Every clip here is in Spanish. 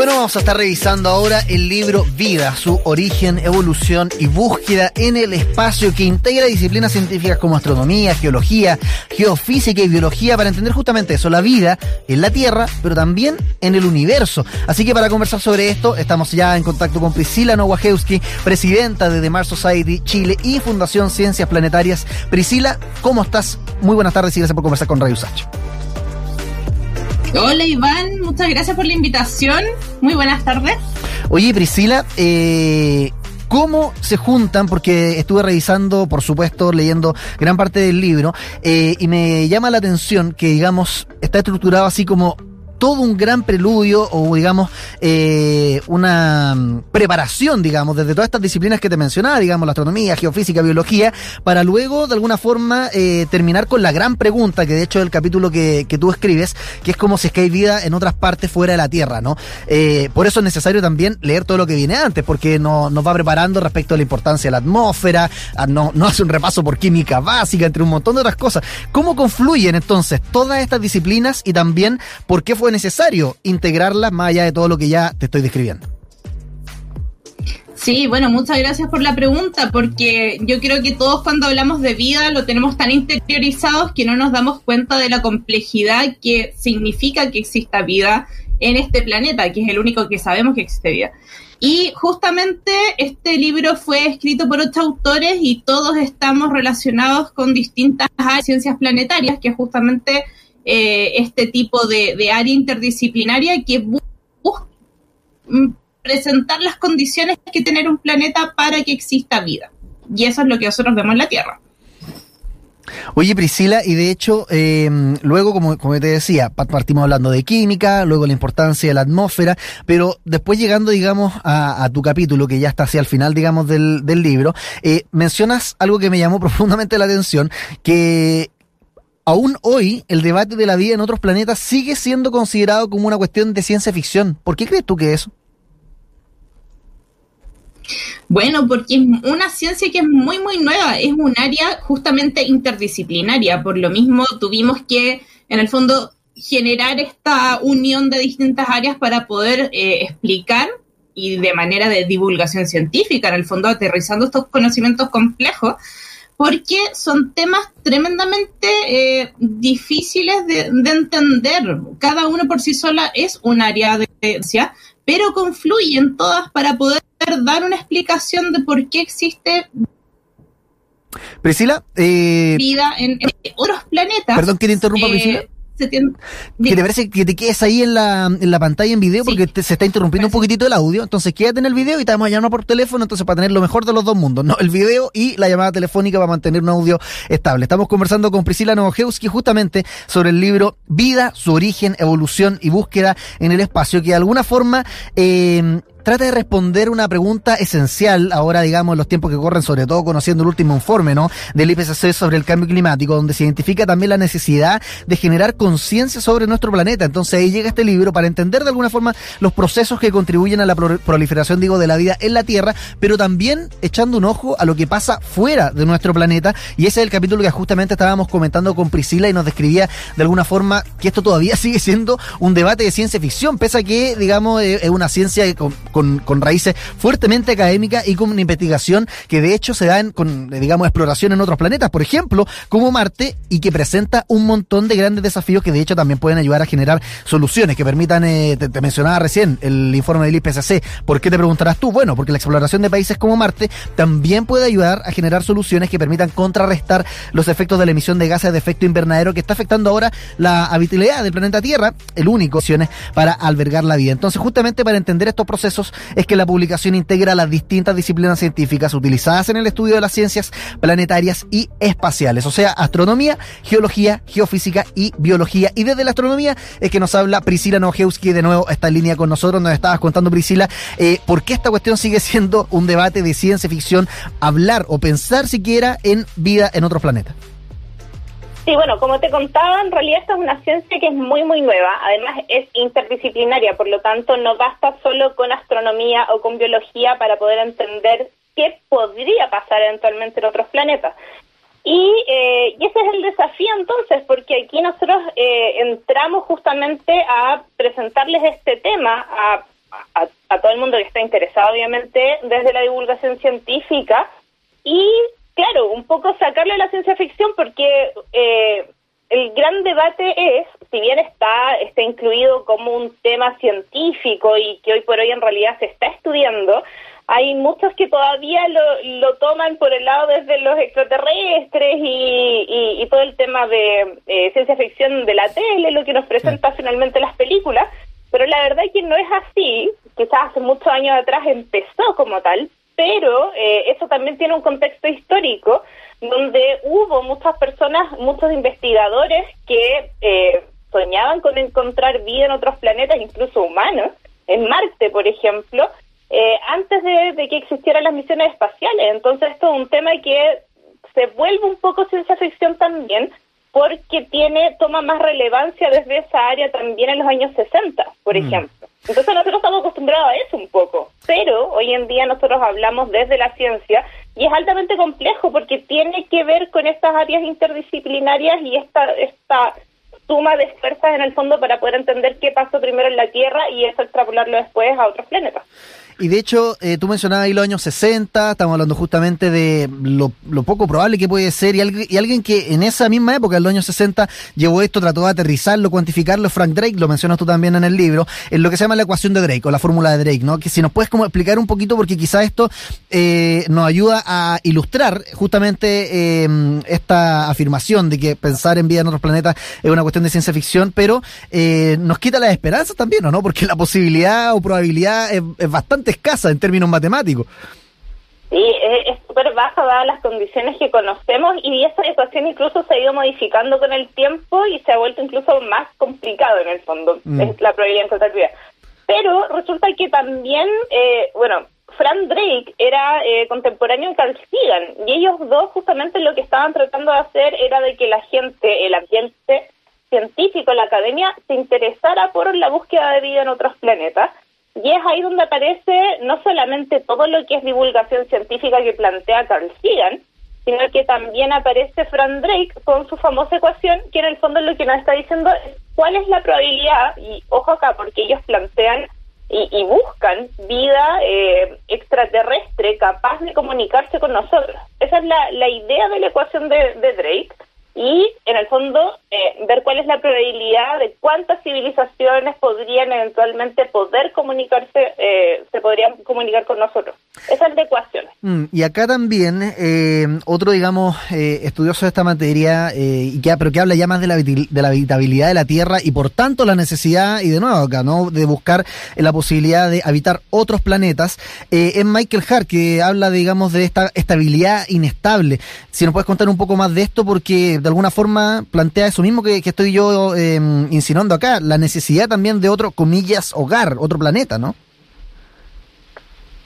Bueno, vamos a estar revisando ahora el libro Vida, su origen, evolución y búsqueda en el espacio que integra disciplinas científicas como astronomía, geología, geofísica y biología para entender justamente eso, la vida en la Tierra, pero también en el universo. Así que para conversar sobre esto, estamos ya en contacto con Priscila Nowajewski, presidenta de The Mars Society Chile y Fundación Ciencias Planetarias. Priscila, ¿cómo estás? Muy buenas tardes y gracias por conversar con Radio Sacho. Hola Iván, muchas gracias por la invitación. Muy buenas tardes. Oye Priscila, eh, ¿Cómo se juntan? Porque estuve revisando, por supuesto, leyendo gran parte del libro, eh, y me llama la atención que, digamos, está estructurado así como todo un gran preludio o digamos eh, una mm, preparación, digamos, desde todas estas disciplinas que te mencionaba, digamos, la astronomía, geofísica, biología, para luego de alguna forma eh, terminar con la gran pregunta, que de hecho es el capítulo que, que, tú escribes, que es como si es que hay vida en otras partes fuera de la Tierra, ¿no? Eh, por eso es necesario también leer todo lo que viene antes, porque no, nos va preparando respecto a la importancia de la atmósfera, no, no hace un repaso por química básica, entre un montón de otras cosas. ¿Cómo confluyen entonces todas estas disciplinas y también por qué fue necesario integrarlas más allá de todo lo que ya te estoy describiendo. Sí, bueno, muchas gracias por la pregunta, porque yo creo que todos cuando hablamos de vida lo tenemos tan interiorizados que no nos damos cuenta de la complejidad que significa que exista vida en este planeta, que es el único que sabemos que existe vida. Y justamente este libro fue escrito por ocho autores y todos estamos relacionados con distintas ciencias planetarias, que justamente eh, este tipo de, área interdisciplinaria que busca presentar las condiciones que tener un planeta para que exista vida. Y eso es lo que nosotros vemos en la Tierra. Oye Priscila, y de hecho, em, luego, como, te decía, partimos hablando de química, luego la importancia de la atmósfera, pero después llegando, digamos, a, tu capítulo, que ya está hacia el final, digamos, del, del libro, eh, mencionas algo que me llamó profundamente la atención, que aún hoy el debate de la vida en otros planetas sigue siendo considerado como una cuestión de ciencia ficción. ¿Por qué crees tú que es eso? Bueno, porque es una ciencia que es muy, muy nueva, es un área justamente interdisciplinaria, por lo mismo tuvimos que, en el fondo, generar esta unión de distintas áreas para poder eh, explicar y de manera de divulgación científica, en el fondo, aterrizando estos conocimientos complejos, porque son temas tremendamente eh, difíciles de, entender. Cada uno por sí sola es un área de ciencia, pero confluyen todas para poder dar una explicación de por qué existe Priscila, eh, vida en, otros planetas. Perdón que te interrumpa, eh, Priscila que te parece que te quedes ahí en la, en la pantalla en video porque se está interrumpiendo un poquitito el audio. Entonces quédate en el video y te vamos a llamar por teléfono. Entonces para tener lo mejor de los dos mundos, ¿no? El video y la llamada telefónica para mantener un audio estable. Estamos conversando con Priscila Novojewski justamente sobre el libro Vida, su origen, evolución y búsqueda en el espacio, que de alguna forma eh, trata de responder una pregunta esencial ahora, digamos, en los tiempos que corren, sobre todo conociendo el último informe, ¿no? Del IPCC sobre el cambio climático, donde se identifica también la necesidad de generar conciencia sobre nuestro planeta. Entonces ahí llega este libro para entender de alguna forma los procesos que contribuyen a la proliferación, digo, de la vida en la Tierra, pero también echando un ojo a lo que pasa fuera de nuestro planeta. Y ese es el capítulo que justamente estábamos comentando con Priscila y nos describía de alguna forma que esto todavía sigue siendo un debate de ciencia ficción, pese a que, digamos, es una ciencia con con, raíces fuertemente académicas y con una investigación que de hecho se da en, con, digamos, exploración en otros planetas, por ejemplo, como Marte, y que presenta un montón de grandes desafíos que de hecho también pueden ayudar a generar soluciones que permitan, eh, te, mencionaba recién el informe del IPCC. ¿Por qué te preguntarás tú? Bueno, porque la exploración de países como Marte también puede ayudar a generar soluciones que permitan contrarrestar los efectos de la emisión de gases de efecto invernadero que está afectando ahora la habitabilidad del planeta Tierra, el único para albergar la vida. Entonces, justamente para entender estos procesos, es que la publicación integra las distintas disciplinas científicas utilizadas en el estudio de las ciencias planetarias y espaciales, o sea, astronomía, geología, geofísica y biología. Y desde la astronomía es que nos habla Priscila Nojewski, de nuevo está en línea con nosotros, nos estabas contando Priscila, eh, por qué esta cuestión sigue siendo un debate de ciencia ficción, hablar o pensar siquiera en vida en otros planetas. Sí, bueno, como te contaba, en realidad esta es una ciencia que es muy, muy nueva. Además, es interdisciplinaria, por lo tanto, no basta solo con astronomía o con biología para poder entender qué podría pasar eventualmente en otros planetas. Y, eh, y, ese es el desafío entonces, porque aquí nosotros eh, entramos justamente a presentarles este tema a, a, todo el mundo que está interesado, obviamente, desde la divulgación científica y, claro, un poco sacarle la ciencia ficción porque eh, el gran debate es, si bien está, está incluido como un tema científico y que hoy por hoy en realidad se está estudiando, hay muchos que todavía lo, lo toman por el lado desde los extraterrestres y, y, todo el tema de eh, ciencia ficción de la tele, lo que nos presenta finalmente las películas, pero la verdad es que no es así, quizás hace muchos años atrás empezó como tal, pero eh, eso también tiene un contexto histórico donde hubo muchas personas, muchos investigadores que eh, soñaban con encontrar vida en otros planetas, incluso humanos, en Marte, por ejemplo, eh, antes de, que existieran las misiones espaciales. Entonces, esto es un tema que se vuelve un poco ciencia ficción también, porque tiene toma más relevancia desde esa área también en los años 60, por mm. ejemplo. Entonces nosotros estamos acostumbrados a eso un poco, pero hoy en día nosotros hablamos desde la ciencia y es altamente complejo porque tiene que ver con estas áreas interdisciplinarias y esta esta suma de fuerzas en el fondo para poder entender qué pasó primero en la Tierra y eso extrapolarlo después a otros planetas. Y de hecho, eh, tú mencionabas ahí los años 60, estamos hablando justamente de lo, poco probable que puede ser, y, alguien que en esa misma época, en los años 60, llevó esto, trató de aterrizarlo, cuantificarlo, Frank Drake, lo mencionas tú también en el libro, en lo que se llama la ecuación de Drake, o la fórmula de Drake, ¿no? Que si nos puedes como explicar un poquito, porque quizá esto eh, nos ayuda a ilustrar justamente em, esta afirmación de que pensar en vida en otros planetas es una cuestión de ciencia ficción, pero eh, nos quita la esperanza también, ¿o no? Porque la posibilidad o probabilidad es bastante escasa en términos matemáticos. Sí, es súper baja dadas las condiciones que conocemos y esa ecuación incluso se ha ido modificando con el tiempo y se ha vuelto incluso más complicado en el fondo, mm. es la probabilidad de encontrar vida. Pero resulta que también, eh, bueno, Frank Drake era eh, contemporáneo de Carl Sagan y ellos dos justamente lo que estaban tratando de hacer era de que la gente, el ambiente científico, la academia, se interesara por la búsqueda de vida en otros planetas y es ahí donde aparece no solamente todo lo que es divulgación científica que plantea Carl Sagan, sino que también aparece Frank Drake con su famosa ecuación, que en el fondo lo que nos está diciendo es cuál es la probabilidad, y ojo acá, porque ellos plantean y, buscan vida eh, extraterrestre capaz de comunicarse con nosotros. Esa es la, la idea de la ecuación de, de Drake y en el fondo eh, ver cuál es la probabilidad de cuántas civilizaciones podrían eventualmente poder comunicarse, eh, se podrían comunicar con nosotros. Esa es la ecuación. Mm, y acá también eh, otro, digamos, estudioso de esta materia, y que, pero que habla ya más de la, de la habitabilidad de la Tierra y por tanto la necesidad, y de nuevo acá, ¿no? de buscar la posibilidad de habitar otros planetas, es Michael Hart, que habla, digamos, de esta estabilidad inestable. Si nos puedes contar un poco más de esto, porque alguna forma plantea eso mismo que, estoy yo em, insinuando acá, la necesidad también de otro, comillas, hogar, otro planeta, ¿no?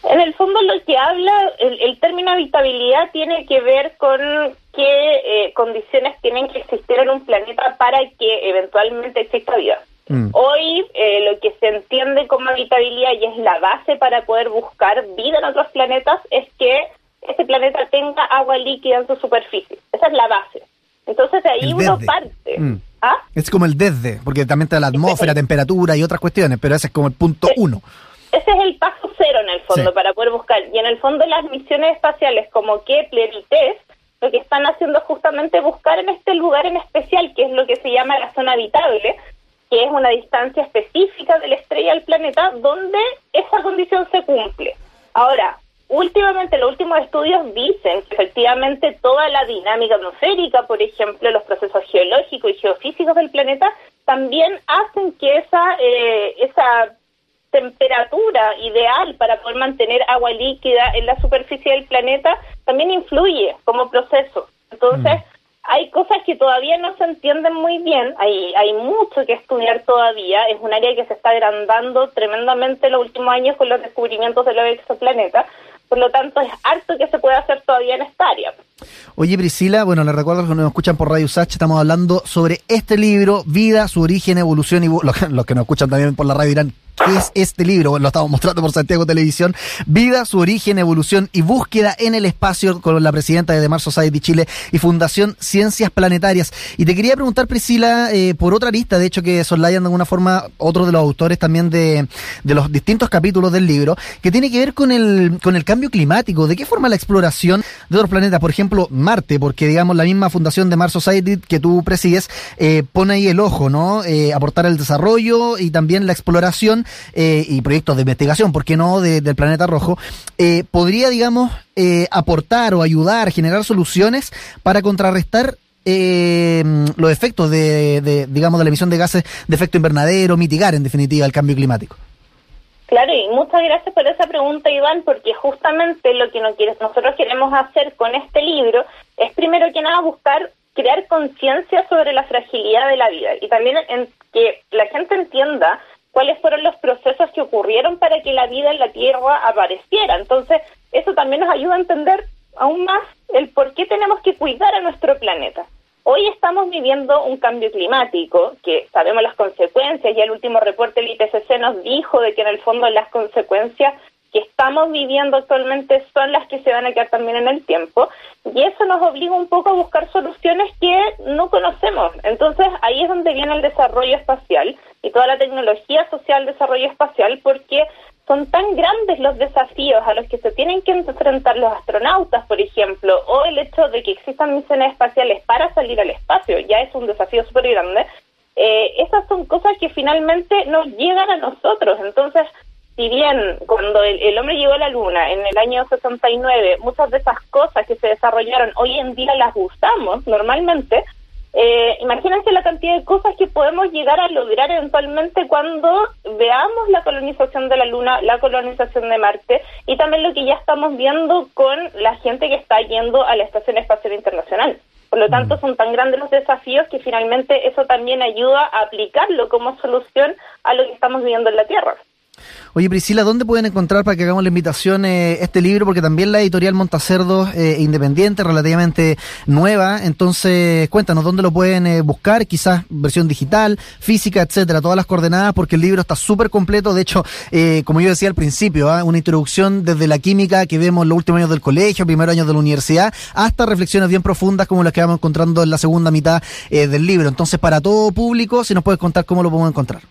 En el fondo lo que habla, el, término habitabilidad tiene que ver con qué eh, condiciones tienen que existir en un planeta para que eventualmente exista vida. Mm. Hoy eh, lo que se entiende como habitabilidad y es la base para poder buscar vida en otros planetas es que ese planeta tenga agua líquida en su superficie. Esa es la base. Entonces de ahí uno parte. Mm. ¿Ah? Es como el desde, porque también está la atmósfera, temperatura y otras cuestiones, pero ese es como el punto uno. Ese es el paso cero en el fondo para poder buscar. Y en el fondo las misiones espaciales como Kepler y TESS lo que están haciendo es justamente buscar en este lugar en especial, que es lo que se llama la zona habitable, que es una distancia específica de la estrella al planeta donde esa condición se cumple. Ahora, últimamente los últimos estudios dicen que efectivamente toda la dinámica atmosférica, por ejemplo, los procesos geológicos y geofísicos del planeta, también hacen que esa, eh, esa temperatura ideal para poder mantener agua líquida en la superficie del planeta también influye como proceso. Entonces, mm hay cosas que todavía no se entienden muy bien, hay, hay mucho que estudiar todavía, es un área que se está agrandando tremendamente en los últimos años con los descubrimientos de los exoplanetas, Por lo tanto, es harto que se puede hacer todavía en esta área. Oye, Priscila, bueno, les recuerdo que nos escuchan por Radio Sach, estamos hablando sobre este libro, Vida, su origen, evolución y los, los que nos escuchan también por la radio dirán, ¿Qué es este libro? Bueno, lo estamos mostrando por Santiago Televisión. Vida, su origen, evolución y búsqueda en el espacio con la presidenta de The Mars Society Chile y Fundación Ciencias Planetarias. Y te quería preguntar, Priscila, eh, por otra lista, de hecho que soslayan de alguna forma otro de los autores también de, de, los distintos capítulos del libro, que tiene que ver con el, con el cambio climático. ¿De qué forma la exploración de otros planetas? Por ejemplo, Marte, porque digamos la misma Fundación de Mars Society que tú presides eh, pone ahí el ojo, ¿no? Eh, aportar el desarrollo y también la exploración eh, y proyectos de investigación, ¿por qué no?, del planeta rojo, eh, podría, digamos, eh, aportar o ayudar, generar soluciones para contrarrestar los efectos de, digamos, de la emisión de gases de efecto invernadero, mitigar, en definitiva, el cambio climático. Claro, y muchas gracias por esa pregunta, Iván, porque justamente lo que nosotros queremos hacer con este libro es, primero que nada, buscar crear conciencia sobre la fragilidad de la vida y también en que la gente entienda cuáles fueron los procesos que ocurrieron para que la vida en la Tierra apareciera. Entonces, eso también nos ayuda a entender aún más el por qué tenemos que cuidar a nuestro planeta. Hoy estamos viviendo un cambio climático, que sabemos las consecuencias, y el último reporte del IPCC nos dijo de que en el fondo las consecuencias que estamos viviendo actualmente son las que se van a quedar también en el tiempo y eso nos obliga un poco a buscar soluciones que no conocemos. Entonces ahí es donde viene el desarrollo espacial y toda la tecnología social desarrollo espacial porque son tan grandes los desafíos a los que se tienen que enfrentar los astronautas, por ejemplo, o el hecho de que existan misiones espaciales para salir al espacio, ya es un desafío súper grande. Eh, esas son cosas que finalmente nos llegan a nosotros. Entonces, si bien cuando el, hombre llegó a la luna en el año 69, muchas de esas cosas que se desarrollaron hoy en día las usamos normalmente, eh, imagínense la cantidad de cosas que podemos llegar a lograr eventualmente cuando veamos la colonización de la Luna, la colonización de Marte y también lo que ya estamos viendo con la gente que está yendo a la Estación Espacial Internacional. Por lo tanto, mm. son tan grandes los desafíos que finalmente eso también ayuda a aplicarlo como solución a lo que estamos viviendo en la Tierra. Oye, Priscila, ¿dónde pueden encontrar para que hagamos la invitación eh, este libro? Porque también la editorial Montacerdos eh, independiente, relativamente nueva. Entonces, cuéntanos, ¿dónde lo pueden eh, buscar? Quizás versión digital, física, etcétera, todas las coordenadas, porque el libro está súper completo. De hecho, eh, como yo decía al principio, ¿ah? una introducción desde la química que vemos los últimos años del colegio, primeros años de la universidad, hasta reflexiones bien profundas como las que vamos encontrando en la segunda mitad del libro. Entonces, para todo público, si nos puedes contar cómo lo podemos encontrar.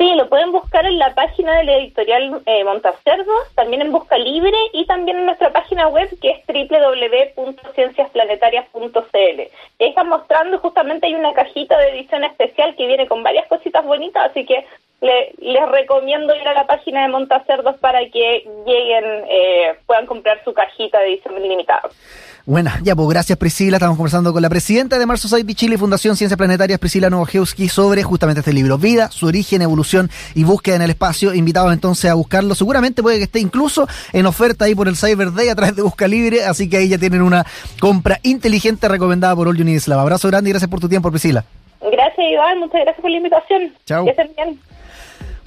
Sí, lo pueden buscar en la página de la editorial eh, Montacerdos, también en Busca Libre y también en nuestra página web que es www.cienciasplanetarias.cl. Ahí están mostrando, justamente hay una cajita de edición especial que viene con varias cositas bonitas, así que les recomiendo ir a la página de Montacerdos para que lleguen, eh, puedan comprar su cajita de edición limitada. Bueno, ya pues gracias Priscila, estamos conversando con la presidenta de Mars Society Chile Fundación Ciencias Planetarias, Priscila Novojewski, sobre justamente este libro, Vida, su origen, evolución y búsqueda en el espacio. Invitados entonces a buscarlo, seguramente puede que esté incluso en oferta ahí por el Cyber Day a través de Busca Libre, así que ahí ya tienen una compra inteligente recomendada por All Need Abrazo grande y gracias por tu tiempo Priscila. Gracias Iván, muchas gracias por la invitación. Chao. Que estén bien.